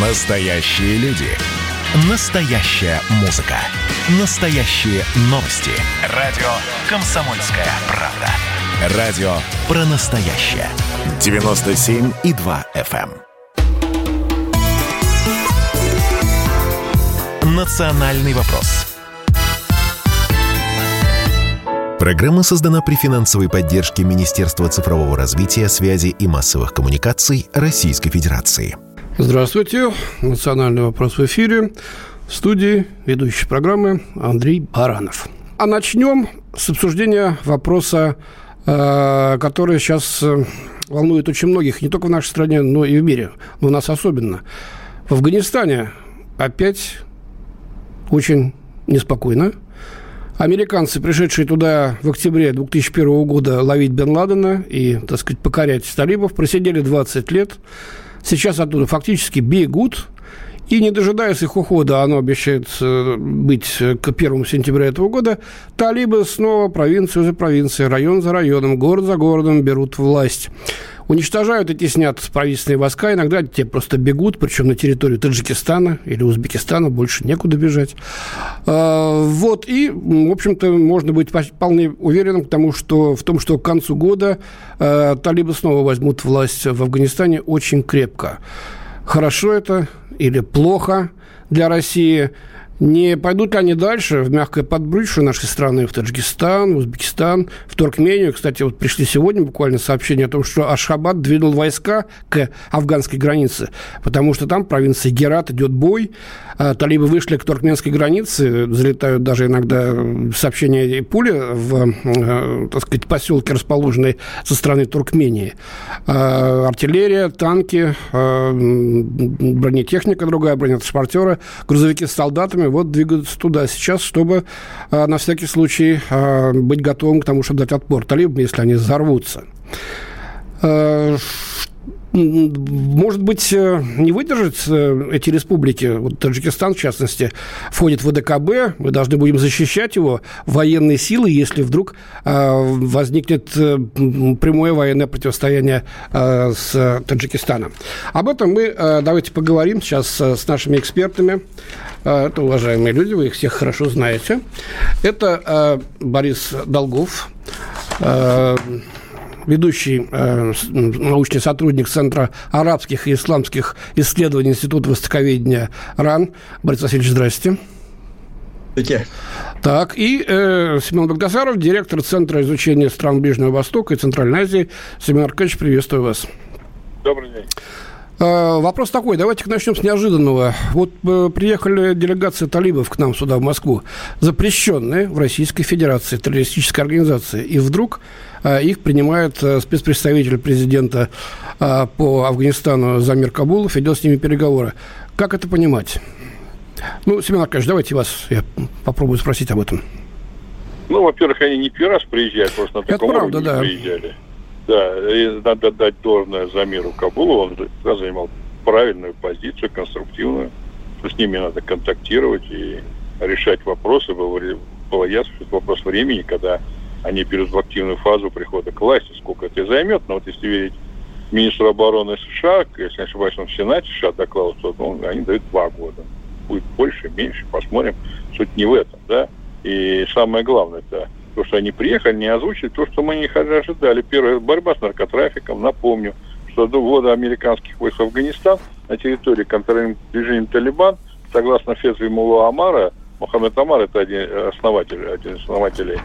Настоящие люди. Настоящая музыка. Настоящие новости. Радио «Комсомольская правда». Радио про настоящее. 97,2 FM. эм. Национальный вопрос. Программа создана при финансовой поддержке Министерства цифрового развития, связи и массовых коммуникаций Российской Федерации. Здравствуйте. Национальный вопрос в эфире. В студии ведущий программы Андрей Баранов. А начнем с обсуждения вопроса, э, который сейчас э, волнует очень многих, не только в нашей стране, но и в мире, но у нас особенно. В Афганистане опять очень неспокойно. Американцы, пришедшие туда в октябре 2001 года ловить Бен Ладена и, так сказать, покорять талибов, просидели 20 лет – сейчас оттуда фактически бегут, и не дожидаясь их ухода, оно обещает э, быть к 1 сентября этого года, талибы снова провинцию за провинцией, район за районом, город за городом берут власть. Уничтожают и теснят правительственные войска. Иногда те просто бегут, причем на территорию Таджикистана или Узбекистана. Больше некуда бежать. А, вот. И, в общем-то, можно быть вполне уверенным тому, что, в том, что к концу года а, талибы снова возьмут власть в Афганистане очень крепко. Хорошо это или плохо для России – не пойдут ли они дальше в мягкое подбрюшье нашей страны, в Таджикистан, в Узбекистан, в Туркмению? Кстати, вот пришли сегодня буквально сообщение о том, что Ашхабад двинул войска к афганской границе, потому что там, в провинции Герат, идет бой. А талибы вышли к туркменской границе, залетают даже иногда сообщения и пули в, э, так сказать, поселке, расположенные со стороны Туркмении. А артиллерия, танки, а, бронетехника другая, бронетранспортеры, грузовики с солдатами вот двигаются туда сейчас, чтобы а, на всякий случай а, быть готовым к тому, чтобы дать отпор талибам, если они взорвутся. А, может быть, э, не выдержат э, эти республики, вот Таджикистан, в частности, входит в ВДКБ, мы должны будем защищать его военные силы, если вдруг возникнет э, прямое военное противостояние с Таджикистаном. Об этом мы давайте поговорим сейчас с нашими экспертами. Это уважаемые люди, вы их всех хорошо знаете. Это Борис Долгов, ведущий э, научный сотрудник Центра арабских и исламских исследований Института востоковедения РАН. Борис Васильевич, здрасте. Здравствуйте. Так, и э, Семен Багдасаров, директор Центра изучения стран Ближнего Востока и Центральной Азии. Семен Аркадьевич, приветствую вас. Добрый день. Э, вопрос такой, давайте начнем с неожиданного. Вот э, приехали делегация талибов к нам сюда, в Москву, запрещенные в Российской Федерации террористической организации. И вдруг э, их принимает спецпредставитель президента по Афганистану Замир Кабулов, ведет с ними переговоры. Как это понимать? Ну, Семен Аркадьевич, давайте вас, я попробую спросить об этом. Ну, во-первых, они не первый раз приезжают, просто на таком это правда, да. приезжали. Да, и надо дать должное Замиру Кабулу, он всегда занимал правильную позицию, конструктивную, с ними надо контактировать и решать вопросы. Было, было ясно, что это вопрос времени, когда они перейдут в активную фазу прихода к власти, сколько это займет. Но вот если верить министру обороны США, если не ошибаюсь, он в Сенате США докладывал, что ну, они дают два года. Будет больше, меньше, посмотрим. Суть не в этом, да. И самое главное, это то, что они приехали, не озвучили то, что мы не ожидали. Первое, борьба с наркотрафиком. Напомню, что до ввода американских войск в Афганистан на территории контролируемой режима Талибан, согласно Фетви Мула Амара, Мухаммед Омар, это один основатель, один из основателей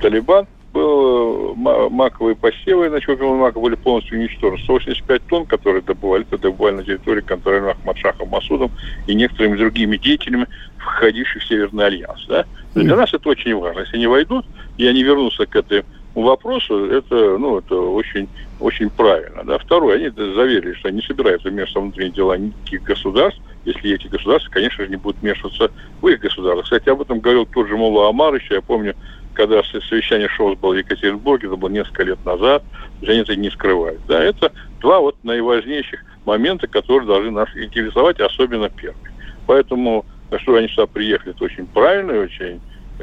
Талибан, был э, маковые посевы опиумного мака были полностью уничтожены. 185 тонн, которые добывали, это добывали на территории контроля Ахмад Шахом Масудом и некоторыми другими деятелями, входивших в Северный Альянс. Да? Для нас это очень важно. Если они войдут, и они вернутся к этому вопросу, это, ну, это очень, очень правильно. Да? Второе, они заверили, что они не собираются вмешиваться в внутренние дела никаких государств, если эти государства, конечно же, не будут вмешиваться в их государство. Кстати, об этом говорил тот же Мула Амар еще, я помню, когда совещание ШОС было в Екатеринбурге, это было несколько лет назад, они это не скрывают. Да, это два вот наиважнейших момента, которые должны нас интересовать, особенно первый. Поэтому, что они сюда приехали, это очень правильно и очень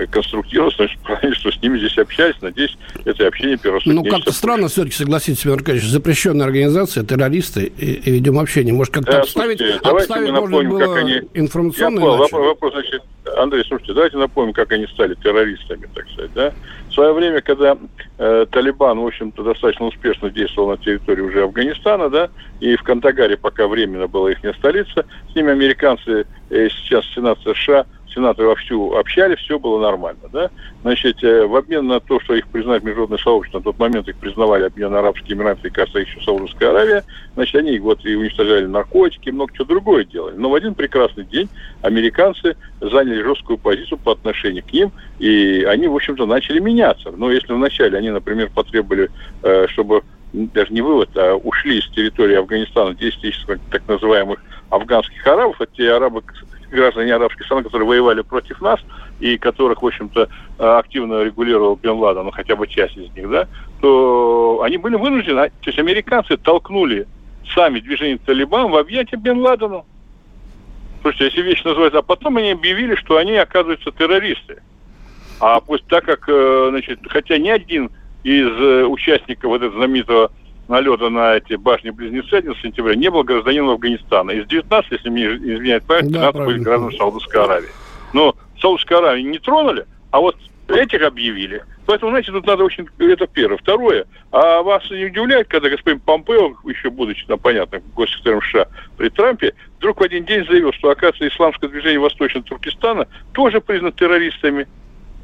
конструктивно, значит, правительство с ними здесь общались. Надеюсь, это общение перерастет. Ну, как-то странно все-таки, согласитесь, Семен Аркадьевич, запрещенная организация, террористы и, и ведем общение. Может, как-то да, обставить, слушайте, обставить можно напомним, было как они... информационно Я вопрос, вопрос, значит, Андрей, слушайте, давайте напомним, как они стали террористами, так сказать, да? В свое время, когда э, Талибан, в общем-то, достаточно успешно действовал на территории уже Афганистана, да, и в Кантагаре пока временно была их столица, с ними американцы, э, сейчас Сенат США сенаторы вовсю общались, все было нормально. Да? Значит, э, в обмен на то, что их признать международное сообщество, на тот момент их признавали Объединенные Арабские Эмираты и, кажется, еще Саудовская Аравия, значит, они вот и уничтожали наркотики, много чего другое делали. Но в один прекрасный день американцы заняли жесткую позицию по отношению к ним, и они, в общем-то, начали меняться. Но если вначале они, например, потребовали, э, чтобы даже не вывод, а ушли с территории Афганистана 10 тысяч так называемых афганских арабов, это те арабы, граждане арабских стран, которые воевали против нас и которых, в общем-то, активно регулировал Бен Ладен, ну, хотя бы часть из них, да, то они были вынуждены, то есть американцы толкнули сами движение Талибан в объятия Бен Ладену. Слушайте, если вещь называется, а потом они объявили, что они, оказываются, террористы. А пусть так как, э, значит, хотя ни один из э, участников вот этого знаменитого налета на эти башни-близнецы 11 сентября не был гражданином Афганистана. Из 19, если мне изменяет память, 15 да, были гражданами Саудовской Аравии. Но Саудовской Аравии не тронули, а вот этих объявили. Поэтому, знаете, тут надо очень... Это первое. Второе. А вас не удивляет, когда господин Помпео, еще будучи, там, понятно, госсекретарем США при Трампе, вдруг в один день заявил, что, оказывается, исламское движение Восточного Туркестана тоже признано террористами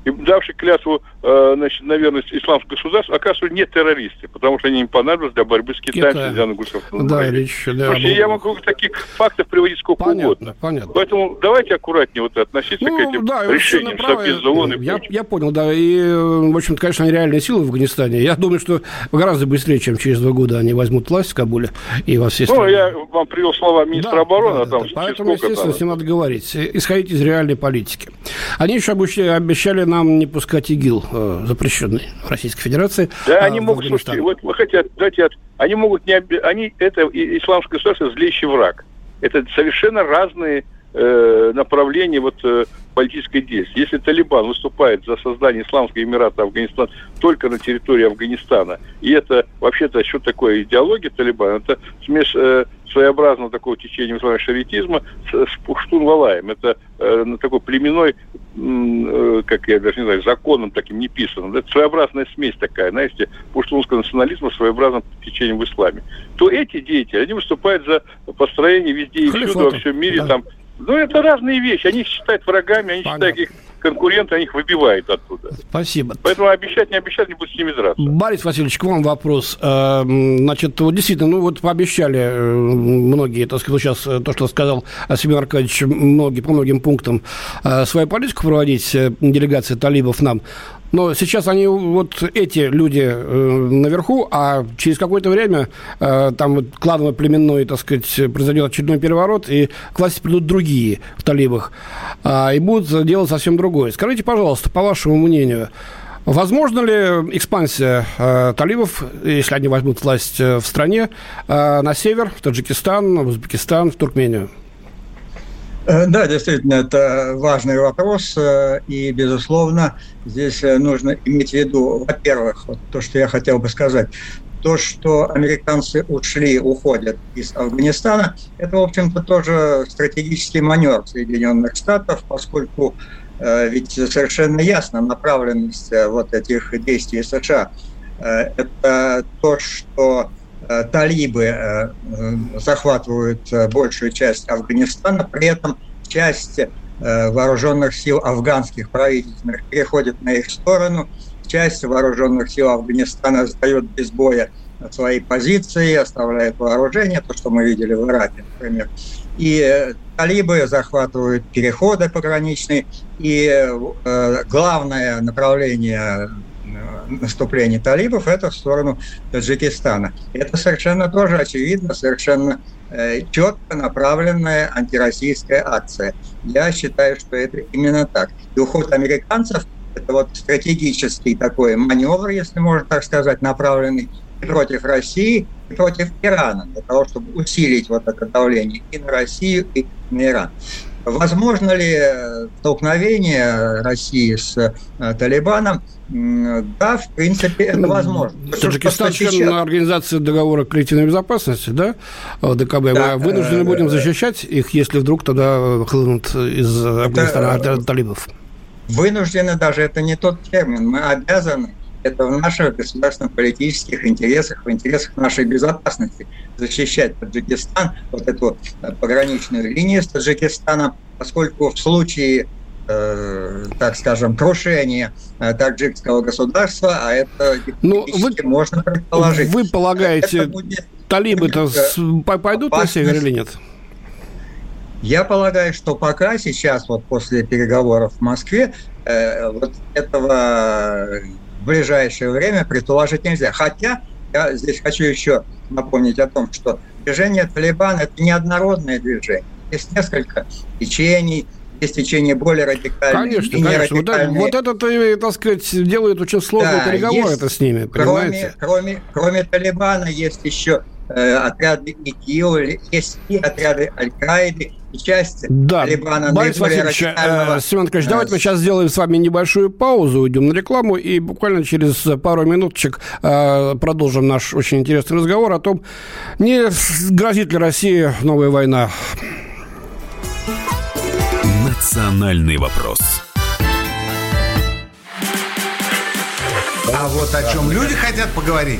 и давший клятву, э, значит, на верность исламскому государству, оказывается, не террористы, потому что они им понадобились для борьбы с Китаем, Китай. Средиземным государством. Да, речь, да. Слушайте, я могу таких фактов приводить сколько понятно, угодно. Понятно. Поэтому давайте аккуратнее вот относиться ну, к этим да, решениям и я, я понял, да. И, в общем-то, конечно, они реальные силы в Афганистане. Я думаю, что гораздо быстрее, чем через два года они возьмут власть в Кабуле и во всей стране. Ну, я вам привел слова министра да, обороны, да, а там да, Поэтому, естественно, там... с ним надо говорить. Исходить из реальной политики. Они еще обещали нам не пускать ИГИЛ, э, запрещенный в Российской Федерации. Да, а, они могут, слушайте, вот вы хотите, дайте, они могут не, они, это исламское государство злейший враг. Это совершенно разные э, направления вот э, политической действия. Если Талибан выступает за создание Исламского Эмирата Афганистана только на территории Афганистана, и это вообще-то что такое идеология Талибана, это смесь э, своеобразного такого течения называемого шаритизма с, с пуштун-валаем. Это э, такой племенной, э, как я даже не знаю, законом таким неписанным. Это своеобразная смесь такая, знаете, пуштунского национализма с своеобразным течением в исламе. То эти деятели, они выступают за построение везде и всюду во всем мире да. там ну, это разные вещи. Они считают врагами, они Понятно. считают их конкуренты, они их выбивают оттуда. Спасибо. Поэтому обещать, не обещать, не будет с ними драться. Борис Васильевич, к вам вопрос. Э, значит, вот действительно, ну вот пообещали э, многие, так сказать, сейчас э, то, что сказал Семен Аркадьевич, многие, по многим пунктам свою политику проводить, делегация талибов нам. Но сейчас они, вот эти люди э, наверху, а через какое-то время э, там вот кланово-племенной, так сказать, произойдет очередной переворот, и к власти придут другие в талибах, э, и будут делать совсем другое. Скажите, пожалуйста, по вашему мнению, Возможно ли экспансия э, талибов, если они возьмут власть э, в стране, э, на север, в Таджикистан, в Узбекистан, в Туркмению? Э, да, действительно, это важный вопрос, э, и, безусловно, здесь э, нужно иметь в виду, во-первых, вот то, что я хотел бы сказать, то, что американцы ушли, уходят из Афганистана, это, в общем-то, тоже стратегический маневр Соединенных Штатов, поскольку ведь совершенно ясно направленность вот этих действий США. Это то, что талибы э, э, захватывают большую часть Афганистана, при этом часть вооруженных сил афганских правительственных переходит на их сторону, часть вооруженных сил Афганистана сдает без боя свои позиции, оставляет вооружение, то, что мы видели в Ираке, например. И талибы захватывают переходы пограничные, и главное направление наступление талибов, это в сторону Таджикистана. Это совершенно тоже очевидно, совершенно э, четко направленная антироссийская акция. Я считаю, что это именно так. И уход американцев – это вот стратегический такой маневр, если можно так сказать, направленный против России, и против Ирана, для того, чтобы усилить вот это давление и на Россию, и на Иран. Возможно ли столкновение России с э, Талибаном? Да, в принципе, это возможно. Таджикистан член. Организации договора коллективной безопасности, да, ДКБ. Да, Мы вынуждены будем защищать их, если вдруг тогда хлынут из Афганистана это... талибов. Вынуждены даже, это не тот термин. Мы обязаны это в наших государственных политических интересах, в интересах нашей безопасности защищать Таджикистан, вот эту э, пограничную линию с Таджикистаном, поскольку в случае э, так скажем, крушения э, таджикского государства, а это ну, вы, можно предположить. Вы полагаете, талибы-то пойдут на север или нет? Я полагаю, что пока сейчас, вот после переговоров в Москве, э, вот этого в ближайшее время предположить нельзя. Хотя я здесь хочу еще напомнить о том, что движение Талибан – это неоднородное движение. Есть несколько течений, есть течение более радикальные. Конечно, конечно. Вот, это, вот это, так сказать, делает очень сложные да, переговоры это с ними, понимаете? Кроме, кроме, кроме Талибана есть еще э, отряды ИГИЛ, есть и отряды Аль-Каиды, и части да. Талибана. Борис Васильевич, э, Семен Николаевич, э, давайте мы сейчас сделаем с вами небольшую паузу, уйдем на рекламу и буквально через пару минуточек э, продолжим наш очень интересный разговор о том, не грозит ли России новая война. Национальный вопрос. А вот о чем люди хотят поговорить,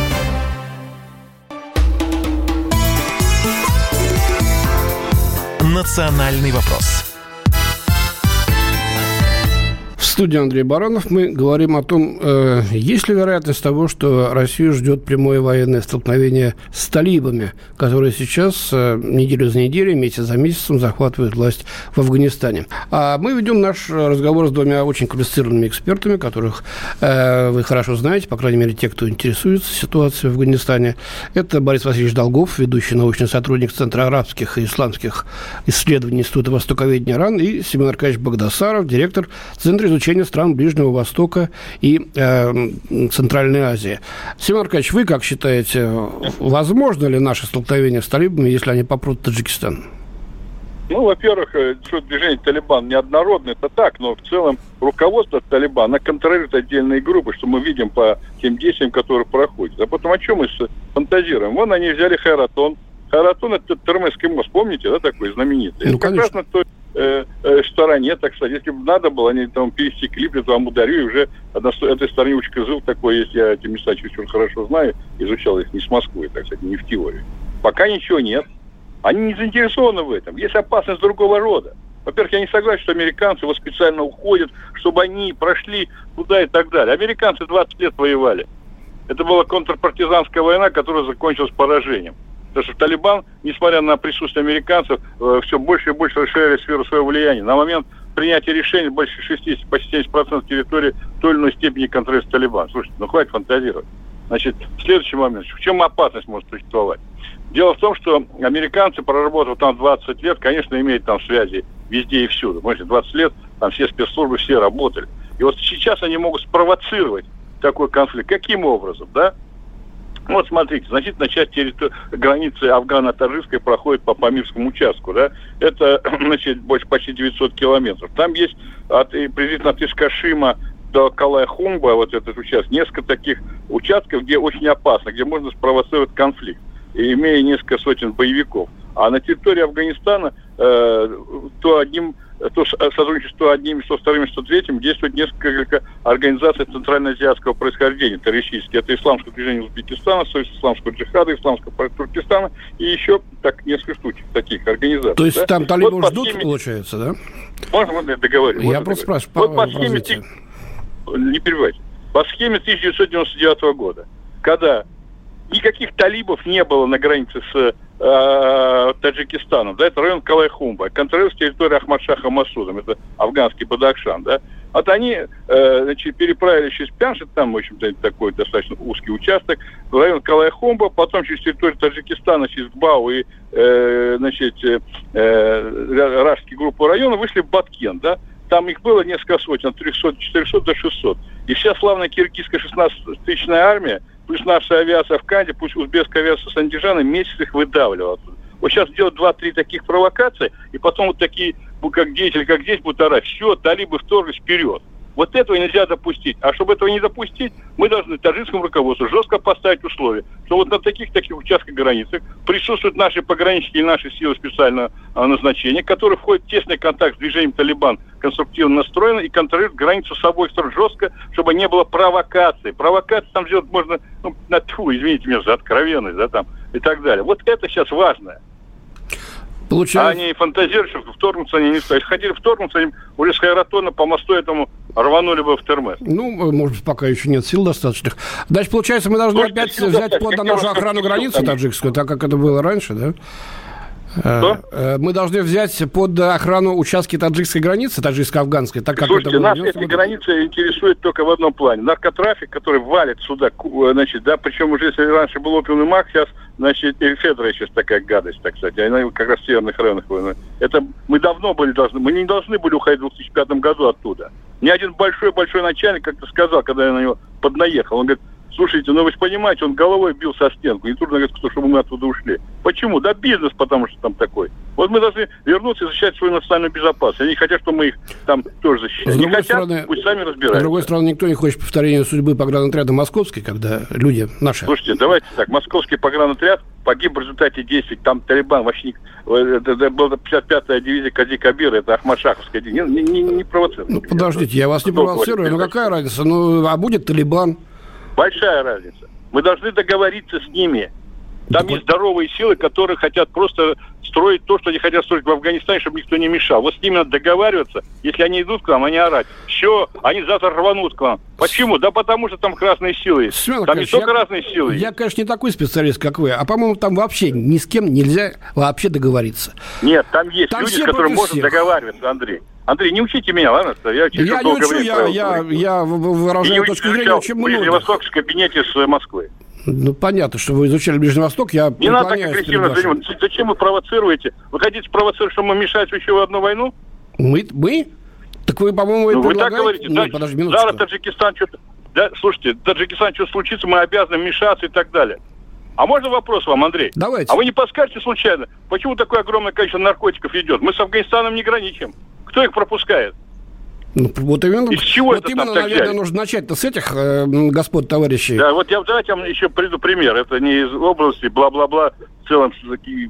Национальный вопрос студии Андрей Баранов мы говорим о том, э, есть ли вероятность того, что Россию ждет прямое военное столкновение с талибами, которые сейчас э, неделю за неделей, месяц за месяцем захватывают власть в Афганистане. А мы ведем наш разговор с двумя очень квалифицированными экспертами, которых э, вы хорошо знаете, по крайней мере, те, кто интересуется ситуацией в Афганистане. Это Борис Васильевич Долгов, ведущий научный сотрудник Центра арабских и исламских исследований Института Востоковедения РАН, и Семен Аркадьевич Багдасаров, директор Центра изучения изучения стран Ближнего Востока и э, Центральной Азии. Семен Аркадьевич, вы как считаете, возможно ли наше столкновение с талибами, если они попрут Таджикистан? Ну, во-первых, э, что движение Талибан неоднородное, это так, но в целом руководство Талибана контролирует отдельные группы, что мы видим по тем действиям, которые проходят. А потом о чем мы фантазируем? Вон они взяли Хайратон. Хайратон это Термесский мост, помните, да, такой знаменитый? Ну, конечно. Как раз на той э, э, стороне, так сказать. Если бы надо было, они там пересекли, при вам ударю, и уже на этой стороне жил такой, если я эти места чуть-чуть хорошо знаю, изучал их не с Москвы, так сказать, не в теории. Пока ничего нет. Они не заинтересованы в этом. Есть опасность другого рода. Во-первых, я не согласен, что американцы вот специально уходят, чтобы они прошли туда и так далее. Американцы 20 лет воевали. Это была контрпартизанская война, которая закончилась поражением. Потому что Талибан, несмотря на присутствие американцев, э, все больше и больше расширяли сферу своего влияния. На момент принятия решений больше 60, почти 70% территории той или иной степени контролирует Талибан. Слушайте, ну хватит фантазировать. Значит, следующий момент. В чем опасность может существовать? Дело в том, что американцы, проработав там 20 лет, конечно, имеют там связи везде и всюду. Понимаете, 20 лет там все спецслужбы, все работали. И вот сейчас они могут спровоцировать такой конфликт. Каким образом, да? Вот смотрите, значительная часть территор... границы Афгано-Таджикской проходит по Памирскому участку, да, это, значит, больше почти 900 километров. Там есть от, приблизительно от Ишкашима до Калая-Хумба, вот этот участок, несколько таких участков, где очень опасно, где можно спровоцировать конфликт, имея несколько сотен боевиков. А на территории Афганистана э, то одним то сотрудничество одними, что вторыми, что третьим действует несколько организаций центральноазиатского происхождения, террористические. Это Исламское движение Узбекистана, Союз Исламского джихада, Исламского Туркестана и еще так несколько штучек таких организаций. То есть да? там талибов вот ждут, схеме... получается, да? Можно, можно договорить? Я просто спрашиваю. Вот по схеме... Не перебивайте. По схеме 1999 года, когда никаких талибов не было на границе с э, Таджикистаном, да, это район Калайхумба, контролируется территория Ахмадшаха Масудом, это афганский Бадахшан, да, Вот они, э, значит, переправили через Пяншит, там, в общем-то, такой достаточно узкий участок, в район Калайхомба, потом через территорию Таджикистана, через Бау и, э, значит, э, э, Рашский группу района вышли в Баткен, да, там их было несколько сотен, от 300, 400 до 600. И вся славная киргизская 16-тысячная армия, плюс наша авиация в Канде, пусть узбекская авиация с Андижана, месяц их выдавливала. Вот сейчас делают два-три таких провокации, и потом вот такие, как здесь или как здесь будут орать, все, талибы вторглись вперед. Вот этого нельзя допустить. А чтобы этого не допустить, мы должны таджикскому руководству жестко поставить условия, что вот на таких-таких участках границы присутствуют наши пограничники и наши силы специального а, назначения, которые входят в тесный контакт с движением Талибан, конструктивно настроены и контролируют границу с обоих сторон жестко, чтобы не было провокации. Провокации там сделать можно, ну, на тьфу, извините меня за откровенность, да, там, и так далее. Вот это сейчас важное. Получается... Они фантазируют, что вторгнуться они не стоят. Хотели вторгнуться, они уже с Хайратона по мосту этому рванули бы в Термес. Ну, может быть, пока еще нет сил достаточных. Значит, получается, мы должны Слушайте, опять взять под нашу охрану границы таджикскую, так как это было раньше, да? Что? Э, мы должны взять под охрану участки таджикской границы, таджикско-афганской, так как Слушайте, это нас эти границы интересует только в одном плане. Наркотрафик, который валит сюда, э, значит, да, причем уже если раньше был опиумный маг, сейчас, значит, и Федора сейчас такая гадость, так сказать, она как раз в северных районах. Это мы давно были должны, мы не должны были уходить в 2005 году оттуда. Ни один большой-большой начальник как-то сказал, когда я на него поднаехал, он говорит, Слушайте, ну вы же понимаете, он головой бил со стенку. Не трудно говорить, чтобы мы оттуда ушли. Почему? Да бизнес, потому что там такой. Вот мы должны вернуться и защищать свою национальную безопасность. Они хотят, чтобы мы их там тоже защищали. Не хотят, стороны, пусть сами разбираются. С другой стороны, никто не хочет повторения судьбы погранотряда Московской, когда люди наши... Слушайте, давайте так. Московский погранотряд погиб в результате действий. Там Талибан вообще не... Это, это была 55-я дивизия Кази Кабира, это Ахмашаховская дивизия. Не, не, не провоцируйте. Ну, подождите, я вас не провоцирую. Ну, какая разница? Ну, а будет Талибан? Большая разница. Мы должны договориться с ними. Там есть здоровые силы, которые хотят просто строить то, что они хотят строить в Афганистане, чтобы никто не мешал. Вот с ними надо договариваться. Если они идут к нам, они орать. Все, они завтра рванут к вам. Почему? Да потому что там красные силы. Семен там не только я, разные силы Я, конечно, не такой специалист, как вы. А, по-моему, там вообще ни с кем нельзя вообще договориться. Нет, там есть там люди, с которыми можно всех. договариваться, Андрей. Андрей, не учите меня, ладно? Я, я не учу, я, я, я выражаю точку зрения очень много. В кабинете с Москвы. Ну, понятно, что вы изучали Ближний Восток, я Не надо так агрессивно заниматься. Зачем вы провоцируете? Вы хотите провоцировать, чтобы мы мешать еще в одну войну? Мы? Мы? Так вы, по-моему, ну, Вы так говорите. Нет, да, подожди, минуточку. Зараз Таджикистан что-то... Да, слушайте, Таджикистан что случится, мы обязаны вмешаться и так далее. А можно вопрос вам, Андрей? Давайте. А вы не подскажете случайно, почему такое огромное количество наркотиков идет? Мы с Афганистаном не граничим. Кто их пропускает? Ну, вот именно, Из чего вот это именно наверное, взяли? нужно начать-то с этих э, господ товарищей. Да, вот я давайте вам еще приду пример. Это не из области, бла-бла-бла, в целом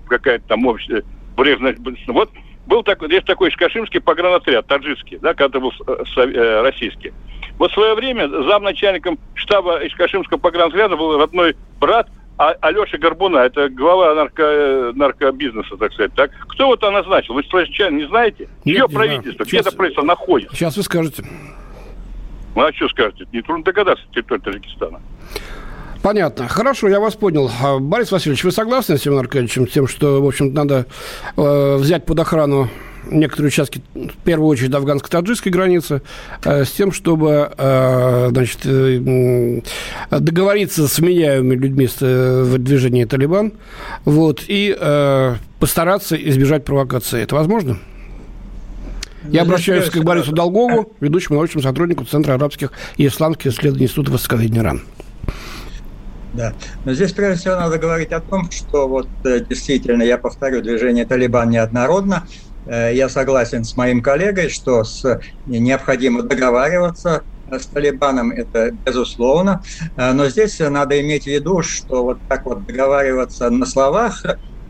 какая-то там общая брежная. Вот был такой, есть такой Шкашимский погранотряд, таджикский, да, когда был э, э, российский. Вот в свое время замначальником штаба Ишкашимского погранотряда был родной брат а Алеша Горбуна, это глава нарко, наркобизнеса, так сказать, так? Кто вот она назначил? Вы случайно не знаете? Чье правительство? Где это правительство находится? Сейчас вы скажете. Ну, а что скажете? Нетрудно догадаться, территория Таджикистана. Понятно. Хорошо, я вас понял. А, Борис Васильевич, вы согласны с Семеном Аркадьевичем, с тем, что, в общем надо э, взять под охрану некоторые участки, в первую очередь, афганско-таджикской границы, э, с тем, чтобы э, значит, э, договориться с меняемыми людьми в движении «Талибан» вот, и постараться избежать провокации. Это возможно? Я обращаюсь к Борису Долгову, ведущему научному сотруднику Центра арабских и исламских исследований Института Востоковедения Иран. Да. Но здесь прежде всего надо говорить о том, что вот действительно, я повторю, движение «Талибан» неоднородно. Э, я согласен с моим коллегой, что с, необходимо договариваться с Талибаном, это безусловно. Э, но здесь надо иметь в виду, что вот так вот договариваться на словах,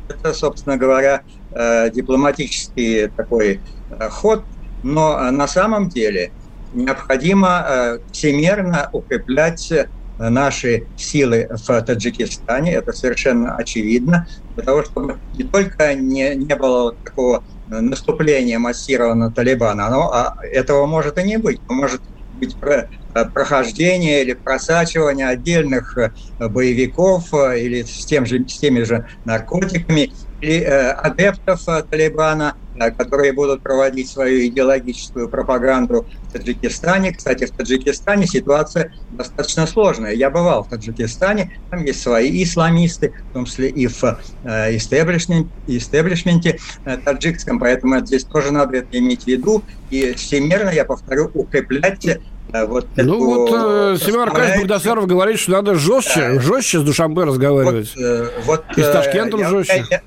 это, собственно говоря, э, дипломатический такой ход, но на самом деле необходимо всемерно укреплять наши силы в Таджикистане, это совершенно очевидно, для того, чтобы не только не, не было такого наступления массированного Талибана, но а этого может и не быть. Может быть прохождения или просачивания отдельных боевиков или с, тем же, с теми же наркотиками или адептов Талибана – которые будут проводить свою идеологическую пропаганду в Таджикистане. Кстати, в Таджикистане ситуация достаточно сложная. Я бывал в Таджикистане, там есть свои исламисты, в том числе и в э, истеблишменте э, таджикском, поэтому здесь тоже надо это иметь в виду. И всемирно, я повторю, укреплять э, вот ну эту, вот э, Семен Аркадьевич Багдасаров говорит, что надо жестче, да. жестче с Душамбе разговаривать. Вот, э, вот, и с Ташкентом я, жестче. Я,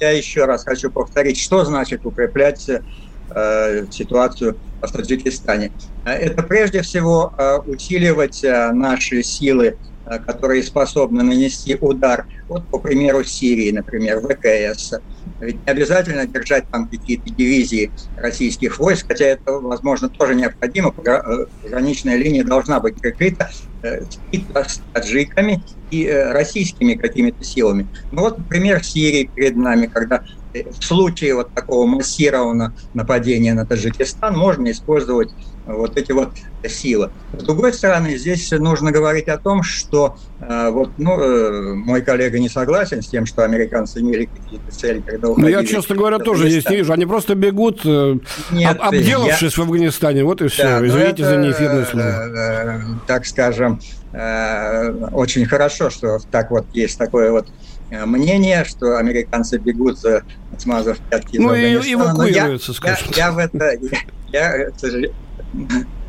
я еще раз хочу повторить, что значит укреплять э, ситуацию в Таджикистане. Это прежде всего э, усиливать э, наши силы, э, которые способны нанести удар, вот, по примеру, Сирии, например, ВКС. Ведь не обязательно держать там какие-то дивизии российских войск, хотя это, возможно, тоже необходимо. Э, пограничная линия должна быть прикрыта э, с таджиками и э, российскими какими-то силами. Ну вот, например, Сирии перед нами, когда в случае вот такого массированного нападения на Таджикистан можно использовать вот эти вот силы. С другой стороны, здесь нужно говорить о том, что э, вот, ну, э, мой коллега не согласен с тем, что американцы имели какие-то цели, когда уходили. Ну, я, честно говоря, тоже здесь не вижу. Они просто бегут, э, Нет, об, обделавшись я... в Афганистане. Вот и все. Да, Извините это, за неэфирное слово. Э, так скажем, э, очень хорошо, что так вот есть такое вот Э, мнение, что американцы бегут, смазав пятки ну, из Афганистана. Ну, эвакуируются, я, я, я в это... Я, я,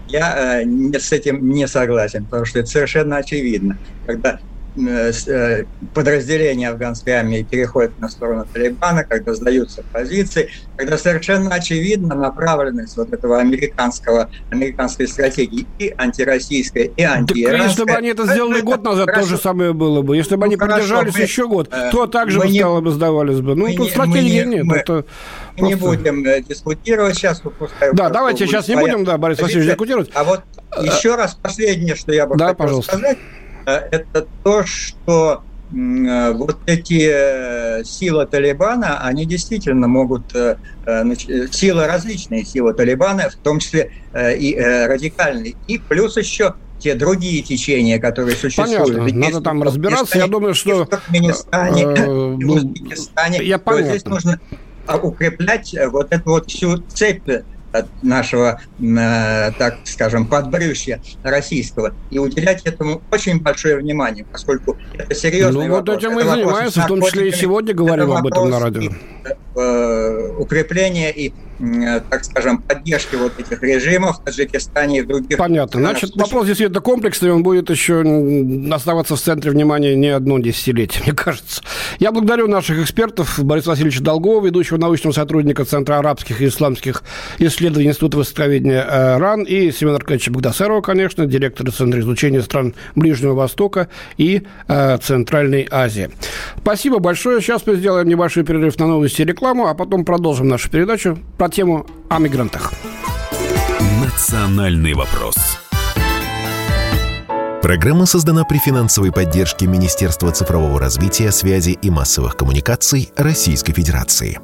я э, с этим не согласен, потому что это совершенно очевидно. Когда подразделения афганской армии переходят на сторону Талибана, когда сдаются позиции, когда совершенно очевидна направленность вот этого американского, американской стратегии и антироссийской, и антииранской. если бы они это сделали это, год назад, хорошо. то же самое было бы. Если бы ну, они хорошо, продержались мы, еще год, э, то также бы стало бы сдавались бы. Ну, тут стратегии не, нет. Мы, это мы просто... не будем дискутировать сейчас. Выпускаю да, давайте сейчас не будем, да, Борис Васильевич, дискутировать. А вот еще раз последнее, что я бы да, хотел пожалуйста. сказать – Э, это то, что э, вот эти э, силы Талибана, они действительно могут, силы различные силы Талибана, в том числе и радикальные, и плюс еще те другие течения, которые существуют. Понятно, Ведь надо там разбираться. Я думаю, что... В Туркменистане, в Узбекистане. Я То здесь нужно укреплять вот эту вот всю цепь от нашего, э, так скажем, подбрюшья российского и уделять этому очень большое внимание, поскольку это серьезный ну, вопрос. вот этим мы занимаемся, в том числе и сегодня говорим об этом на радио. Э, и Э, так скажем, поддержки вот этих режимов в Таджикистане и в других Понятно. Значит, вопрос действительно комплексный, он будет еще оставаться в центре внимания не одно десятилетие, мне кажется. Я благодарю наших экспертов, Бориса Васильевича Долгова, ведущего научного сотрудника Центра арабских и исламских исследований Института востоковедения э, РАН, и Семена Аркадьевича Багдасарова, конечно, директора Центра изучения стран Ближнего Востока и э, Центральной Азии. Спасибо большое. Сейчас мы сделаем небольшой перерыв на новости и рекламу, а потом продолжим нашу передачу про тему о мигрантах. Национальный вопрос. Программа создана при финансовой поддержке Министерства цифрового развития, связи и массовых коммуникаций Российской Федерации.